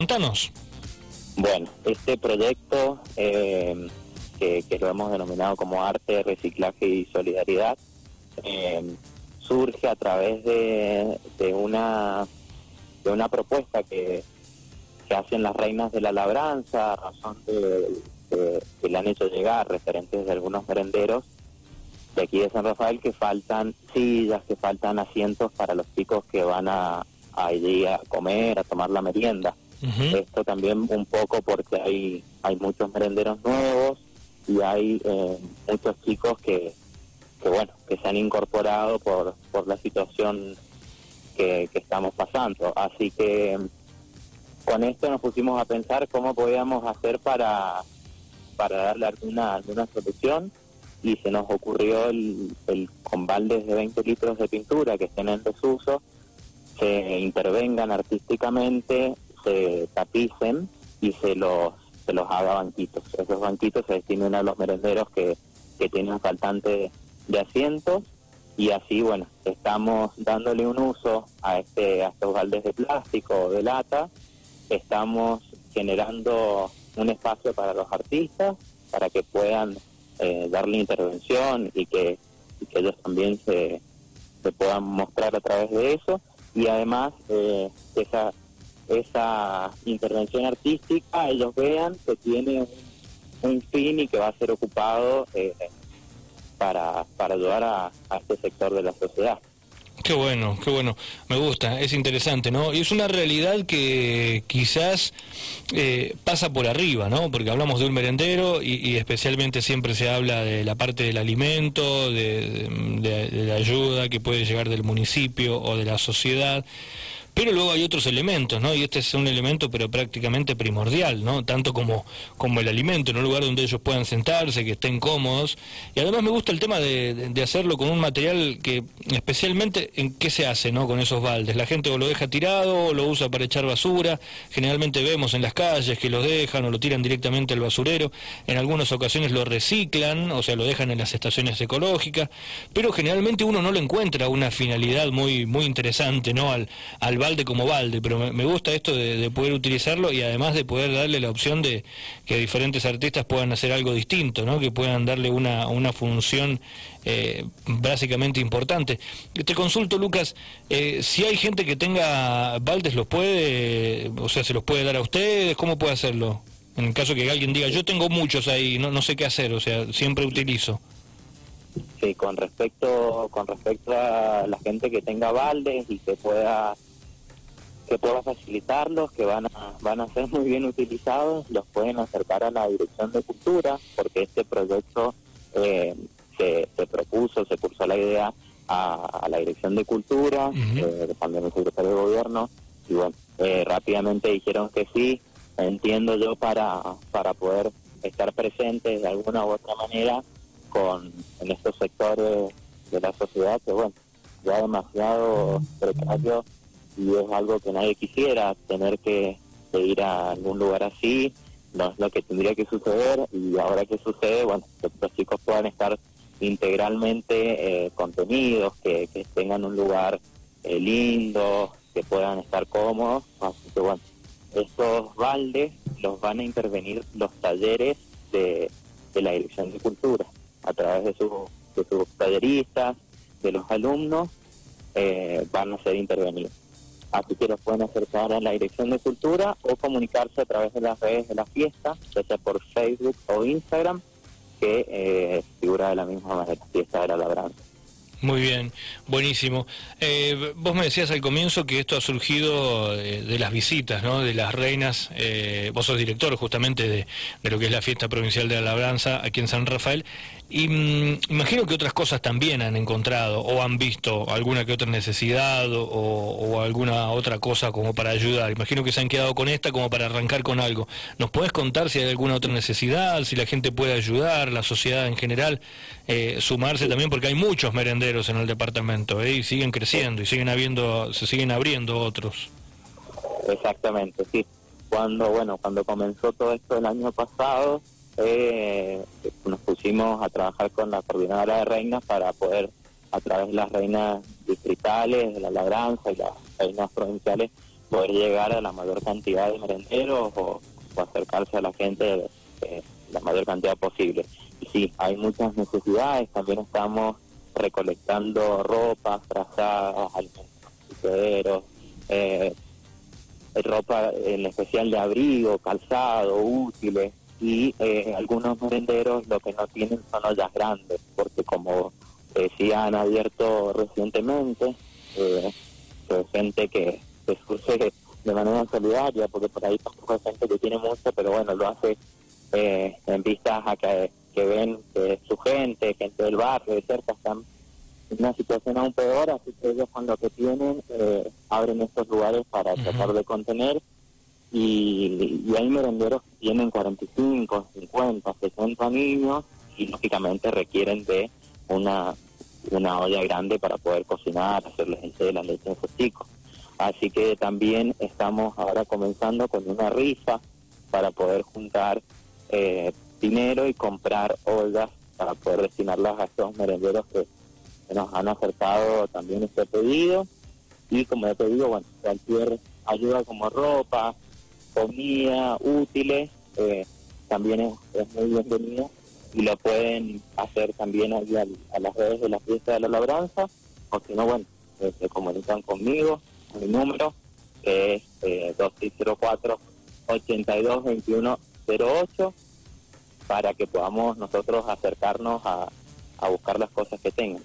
Contanos. Bueno, este proyecto eh, que, lo hemos denominado como arte, reciclaje y solidaridad eh, surge a través de, una de una propuesta que, que hacen las reinas de la labranza, a razón de, que le han hecho llegar referentes de algunos merenderos de aquí de San Rafael que faltan sillas, que faltan asientos para los chicos que van a, a a comer, a tomar la merienda. Esto también un poco porque hay, hay muchos merenderos nuevos y hay eh, muchos chicos que, que, bueno, que se han incorporado por, por la situación que, que estamos pasando. Así que con esto nos pusimos a pensar cómo podíamos hacer para, para darle alguna, alguna solución y se nos ocurrió el, el con de 20 litros de pintura que estén en desuso, se intervengan artísticamente se tapicen y se los se los haga banquitos. Esos banquitos se destinen a los merenderos que, que tienen faltante de asientos y así, bueno, estamos dándole un uso a, este, a estos baldes de plástico o de lata, estamos generando un espacio para los artistas para que puedan eh, darle intervención y que, que ellos también se, se puedan mostrar a través de eso y además eh, esa esa intervención artística, ellos vean que tiene un, fin y que va a ser ocupado eh, para, para ayudar a, este sector de la sociedad. Qué bueno, qué bueno, me gusta, es interesante, ¿no? Y es una realidad que quizás eh, pasa por arriba, ¿no? Porque hablamos de un merendero y, especialmente siempre se habla de la parte del alimento, de, de la ayuda que puede llegar del municipio o de la sociedad pero luego hay otros elementos, ¿no? Y este es un elemento, pero prácticamente primordial, ¿no? Tanto como, como el alimento, en un lugar donde ellos puedan sentarse, que estén cómodos. Y además me gusta el tema de, hacerlo con un material que, especialmente, ¿en qué se hace, ¿no? Con esos baldes. La gente o lo deja tirado o lo usa para echar basura. Generalmente vemos en las calles que los dejan o lo tiran directamente al basurero. En algunas ocasiones lo reciclan, o sea, lo dejan en las estaciones ecológicas. Pero generalmente uno no le encuentra una finalidad muy, muy interesante, ¿no? Al, al balde como balde, pero me, gusta esto de, poder utilizarlo y además de poder darle la opción de que diferentes artistas puedan hacer algo distinto, ¿no? que puedan darle una, una función eh, básicamente importante. Te consulto, Lucas, eh, si hay gente que tenga baldes, ¿los puede, o sea, se los puede dar a ustedes? ¿Cómo puede hacerlo? En el caso que alguien diga, yo tengo muchos ahí, no, no sé qué hacer, o sea, siempre utilizo. Sí, con respecto con respecto a la gente que tenga baldes y que pueda que pueda facilitarlos, que van a, van a ser muy bien utilizados, los pueden acercar a la Dirección de Cultura, porque este proyecto eh, se, se, propuso, se cursó la idea a, la Dirección de Cultura, eh, también el secretario de Gobierno, y bueno, eh, rápidamente dijeron que sí, entiendo yo, para, para poder estar presentes de alguna u otra manera con en estos sectores de la sociedad que bueno ya demasiado precario y es algo que nadie quisiera, tener que, ir a algún lugar así, no es lo que tendría que suceder y ahora que sucede, bueno, que los chicos puedan estar integralmente eh, contenidos, que, tengan un lugar eh, lindo, que puedan estar cómodos, así que bueno, estos baldes los van a intervenir los talleres de, de la Dirección de Cultura, a través de, de sus talleristas, de los alumnos, eh, van a ser intervenidos. Así que los pueden acercar a la Dirección de Cultura o comunicarse a través de las redes de la fiesta, ya sea por Facebook o Instagram, que eh, figura de la misma manera, Fiesta de la Labranza. Muy bien, buenísimo. Eh, vos me decías al comienzo que esto ha surgido de, las visitas, ¿no? De las reinas. Eh, vos sos director justamente de, de, lo que es la fiesta provincial de la labranza aquí en San Rafael. Y mm, imagino que otras cosas también han encontrado o han visto alguna que otra necesidad o, alguna otra cosa como para ayudar. Imagino que se han quedado con esta como para arrancar con algo. ¿Nos podés contar si hay alguna otra necesidad, si la gente puede ayudar, la sociedad en general, eh, sumarse también? Porque hay muchos merenderos en el departamento ¿eh? y siguen creciendo y siguen habiendo, se siguen abriendo otros. Exactamente, sí. Cuando, bueno, cuando comenzó todo esto el año pasado, eh, nos pusimos a trabajar con la coordinadora de reinas para poder, a través de las reinas distritales, de la labranza y las reinas provinciales, poder llegar a la mayor cantidad de merenderos o, acercarse a la gente eh, la mayor cantidad posible. Y sí, hay muchas necesidades, también estamos recolectando ropa, frazadas, alimentos, eh, ropa en especial de abrigo, calzado, útiles, y eh, algunos merenderos lo que no tienen son ollas grandes, porque como decía, han abierto recientemente, eh, gente que se surge de manera solidaria, porque por ahí tampoco hay gente que tiene mucho, pero bueno, lo hace eh, en vistas a que, ven que su gente, gente del barrio, de cerca, están en una situación aún peor, así que ellos con lo que tienen eh, abren estos lugares para tratar de contener y, y hay merenderos que tienen 45, 50, 60 niños y lógicamente requieren de una, una olla grande para poder cocinar, hacerles de la leche a esos chicos. Así que también estamos ahora comenzando con una rifa para poder juntar eh, dinero y comprar ollas para poder destinarlas a estos merenderos que, nos han acercado también este pedido. Y como he pedido, bueno, cualquier ayuda como ropa, comida, útiles, eh, también es, muy bienvenido y lo pueden hacer también a, a las redes de la fiesta de la labranza o si no, bueno, se comunican conmigo, mi número, que es eh, 2604 822108 para que podamos nosotros acercarnos a buscar las cosas que tengan.